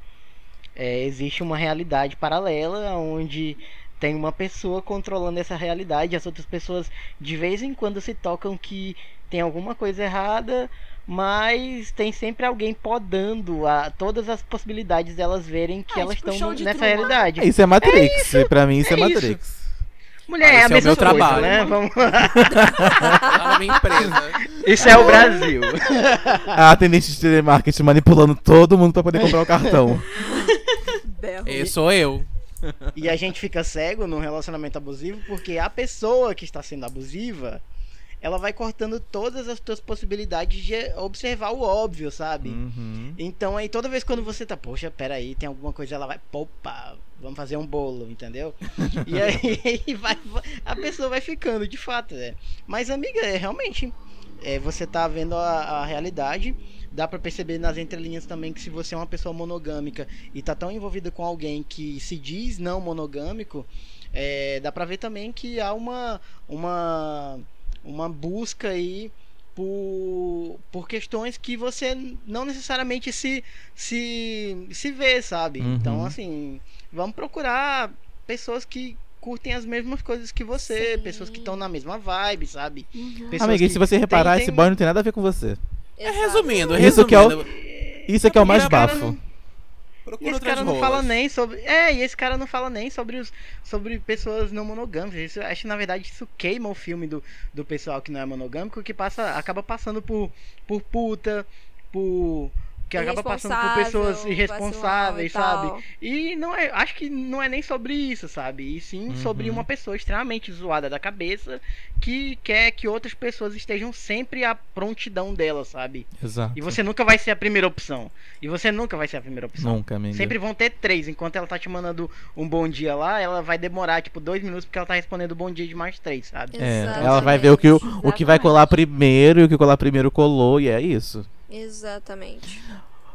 é, existe uma realidade paralela onde tem uma pessoa controlando essa realidade, as outras pessoas de vez em quando se tocam que tem alguma coisa errada, mas tem sempre alguém podando a, todas as possibilidades delas verem que Ah, elas tipo estão de nessa Truman. realidade. É, Isso é Matrix. pra mim, isso é, é isso. Matrix. Mulher, Ah, é a é o mesma meu coisa, trabalho. né? Vamos lá. Minha empresa. Isso é o Brasil. A atendente de telemarketing manipulando todo mundo pra poder comprar o cartão. Esse sou eu. E a gente fica cego num relacionamento abusivo porque a pessoa que está sendo abusiva, ela vai cortando todas as tuas possibilidades de observar o óbvio, sabe? Uhum. Então aí toda vez quando você tá, poxa, peraí, tem alguma coisa, ela vai, opa, vamos fazer um bolo, entendeu? e aí vai, a pessoa vai ficando, de fato, é. Mas amiga, é realmente, é, você tá vendo a, a realidade. Dá pra perceber nas entrelinhas também que se você é uma pessoa monogâmica e tá tão envolvida com alguém que se diz não monogâmico, é, dá pra ver também que há uma, uma, uma busca aí por, por questões que você não necessariamente se, se, se vê, sabe? Uhum. Então, assim, vamos procurar pessoas que curtem as mesmas coisas que você, Sim. pessoas que estão na mesma vibe, sabe? Uhum. Pessoas Amiga, e se você reparar, tem- esse tem- boy não tem nada a ver com você. É, Exato. resumindo, Isso que é o- resumindo. Isso aqui é o mais bafo. não- E Procura esse cara não rolas. fala nem sobre. É, e esse cara não fala nem sobre os sobre pessoas não monogâmicas. Isso, acho que na verdade isso queima o filme do, do pessoal que não é monogâmico, que passa acaba passando por por puta, por que acaba passando por pessoas irresponsáveis, e sabe? E não é, acho que não é nem sobre isso, sabe? E sim sobre Uhum. uma pessoa extremamente zoada da cabeça que quer que outras pessoas estejam sempre à prontidão dela, sabe? Exato. E você nunca vai ser a primeira opção. E você nunca vai ser a primeira opção. Nunca, amiga. Sempre vão ter três. Enquanto ela tá te mandando um bom dia lá, ela vai demorar, tipo, dois minutos porque ela tá respondendo bom dia de mais três, sabe? É, Exatamente. ela vai ver o que, o, o que vai colar primeiro e o que colar primeiro colou, e é isso. Exatamente.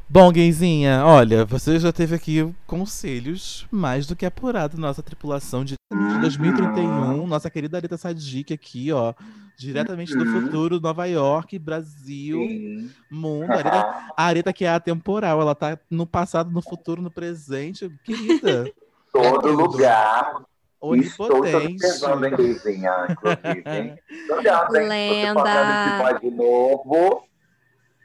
Bom, gayzinha, olha, você já teve aqui conselhos mais do que apurado nossa tripulação de 2031, nossa querida Areta Sadik aqui, ó, diretamente do Uhum. futuro, Nova York, Brasil, Sim. mundo. A Areta, a Areta que é atemporal, ela tá no passado, no futuro, no presente, querida, Todo lugar. Estou onipotente. observando, hein, Gayzinha, inclusive, hein? Tô olhando, hein? Lenda. Esse boy de novo.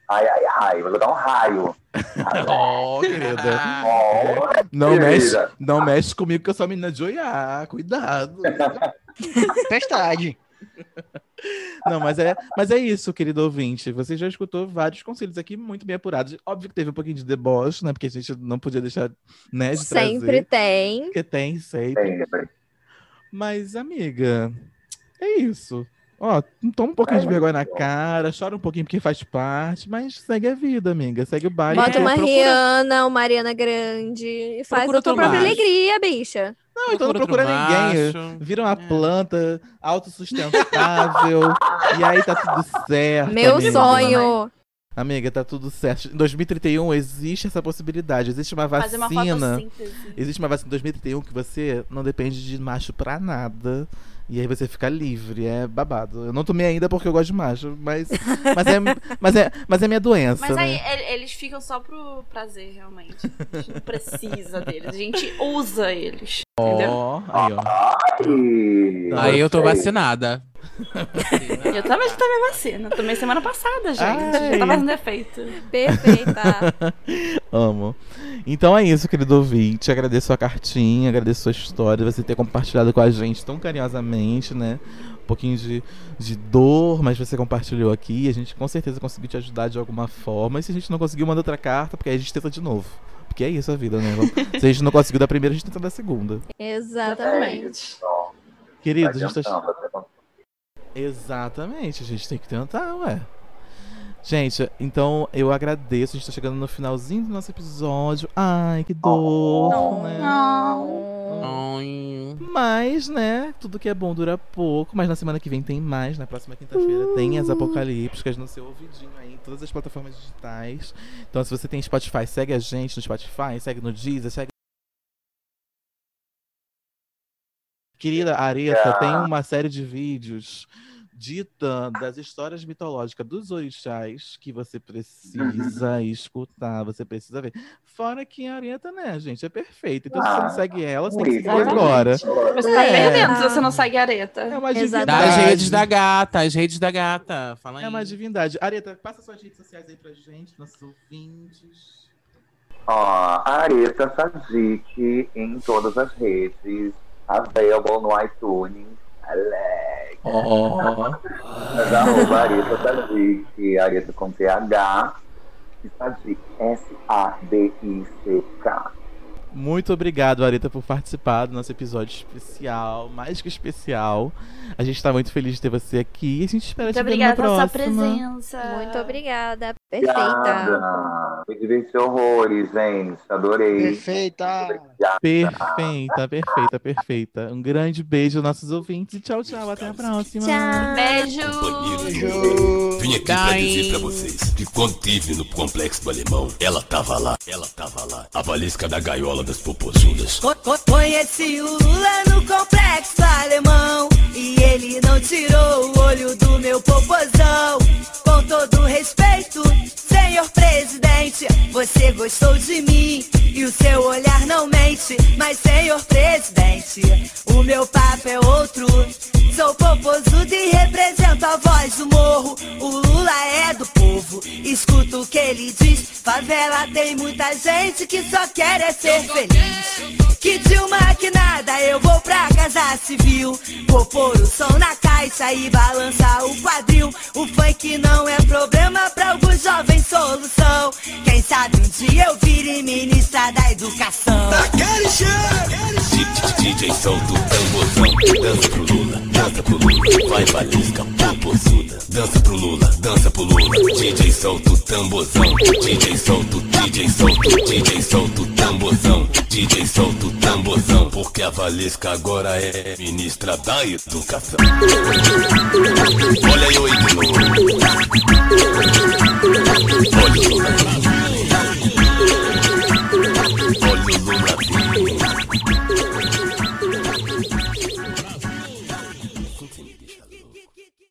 Ai, ai, ai, vou dar um raio. Oh, querida. Oh, Não Querida. mexe, não mexe comigo que eu sou a menina de olhar, cuidado. Tempestade. Não, mas é, mas é isso, querido ouvinte. Você já escutou vários conselhos aqui muito bem apurados. Óbvio que teve um pouquinho de deboche, né? Porque a gente não podia deixar, né, de Sempre trazer. tem. Porque tem, sempre. sempre. Mas, amiga, é isso. Ó, toma um pouquinho É de vergonha na cara, chora um pouquinho porque faz parte, mas segue a vida, amiga. Segue o baile. Bota porque uma procura- Rihanna, uma Mariana Grande e faz Procura a tua própria macho. alegria, bicha. Não, então não Procura ninguém. macho. Vira uma É. planta autossustentável. e aí tá tudo certo. Meu amiga. sonho. Amiga, tá tudo certo. Em 2031 existe essa possibilidade. Existe uma Fazer uma vacina. fotossíntese. Existe uma vacina em 2031 que você não depende de macho pra nada. E aí você fica livre. É babado. Eu não tomei ainda porque eu gosto de macho, mas, mas, é, mas, é, mas é minha doença. Mas aí né? ele- eles ficam só pro prazer, realmente. A gente não precisa deles. A gente usa eles. Entendeu? Ó, aí, ó. Ai, Aí eu tô vacinada. Eu também já tomei vacina. Tomei semana passada, gente. Ai. Já tá fazendo efeito. Perfeita. Amo. Então é isso, querido ouvinte. Agradeço a cartinha, agradeço a sua história, você ter compartilhado com a gente tão carinhosamente, né? Um pouquinho de, de dor, mas você compartilhou aqui. A gente com certeza conseguiu te ajudar de alguma forma. E se a gente não conseguiu, manda outra carta, porque aí a gente tenta de novo. Porque é isso a vida, né? Se a gente não conseguiu da primeira, a gente tenta da segunda. Exatamente. Querido, a gente tá. Exatamente, a gente tem que tentar, ué. Gente, então eu agradeço. A gente tá chegando no finalzinho do nosso episódio. Ai, que dor, Oh. né? Ai. Mas, né, tudo que é bom dura pouco. Mas na semana que vem tem mais. Na próxima quinta-feira tem as apocalípticas no seu ouvidinho aí, em todas as plataformas digitais. Então, se você tem Spotify, segue a gente no Spotify, segue no Deezer, segue. Querida Areta, tem uma série de vídeos dita das histórias mitológicas dos orixás que você precisa escutar, você precisa ver. Fora que a Areta, né, gente, é perfeita. Então, se você não Ah, segue ela, você tem que seguir exatamente. agora. Você tá É. perdendo se você não segue a areta. É uma divindade. redes da gata, as redes da gata. Fala aí. É uma divindade. Areta, passa suas redes sociais aí pra gente, nossos ouvintes. Ó, Areta Sadik em todas as redes, available no iTunes. Alex. Ó. Mas arroba Areta Sadik, Areta com TH, e Sadik, S-A-D-I-C-K. Muito obrigado, Arita, por participar do nosso episódio especial, mais que especial. A gente tá muito feliz de ter você aqui e a gente espera Muito te ver obrigada na pela sua próxima. presença. Muito obrigada. Perfeita. Obrigada. Me diverti horrores, gente. Adorei. Perfeita. Perfeita, perfeita, perfeita. Um grande beijo aos nossos ouvintes e tchau, tchau. Até a próxima. Tchau. Beijo. Beijo. Vim aqui pra dizer pra vocês que quando tive no complexo do alemão, ela tava lá, ela tava lá. A valisca da gaiola das popozudas. Co- co- Conheci o Lula no complexo alemão E ele não tirou o olho do meu popozão Com todo respeito, senhor presidente. Você gostou de mim e o seu olhar não mente. Mas senhor presidente, o meu papo é outro. Sou popozudo e represento a voz do morro. O Lula é do povo, escuta o que ele diz. Favela tem muita gente que só quer é ser feliz. Que Dilma que nada, eu vou pra casa civil. Vou pôr o som na caixa e balançar o quadril. O funk não é problema pra alguns jovens solução. Quem sabe um dia eu vire ministra da educação. DJ solta o tamborzão, dança pro Lula, dança pro Lula, vai valisca, popozuda. Dança pro Lula, dança pro Lula, DJ solta o tamborzão, DJ solta o, DJ solta o, DJ solta o tamborzão, DJ solta o tamborzão, porque a Valesca agora é ministra da educação. Ole yo iti mo Ole yo Ole yo Ole yo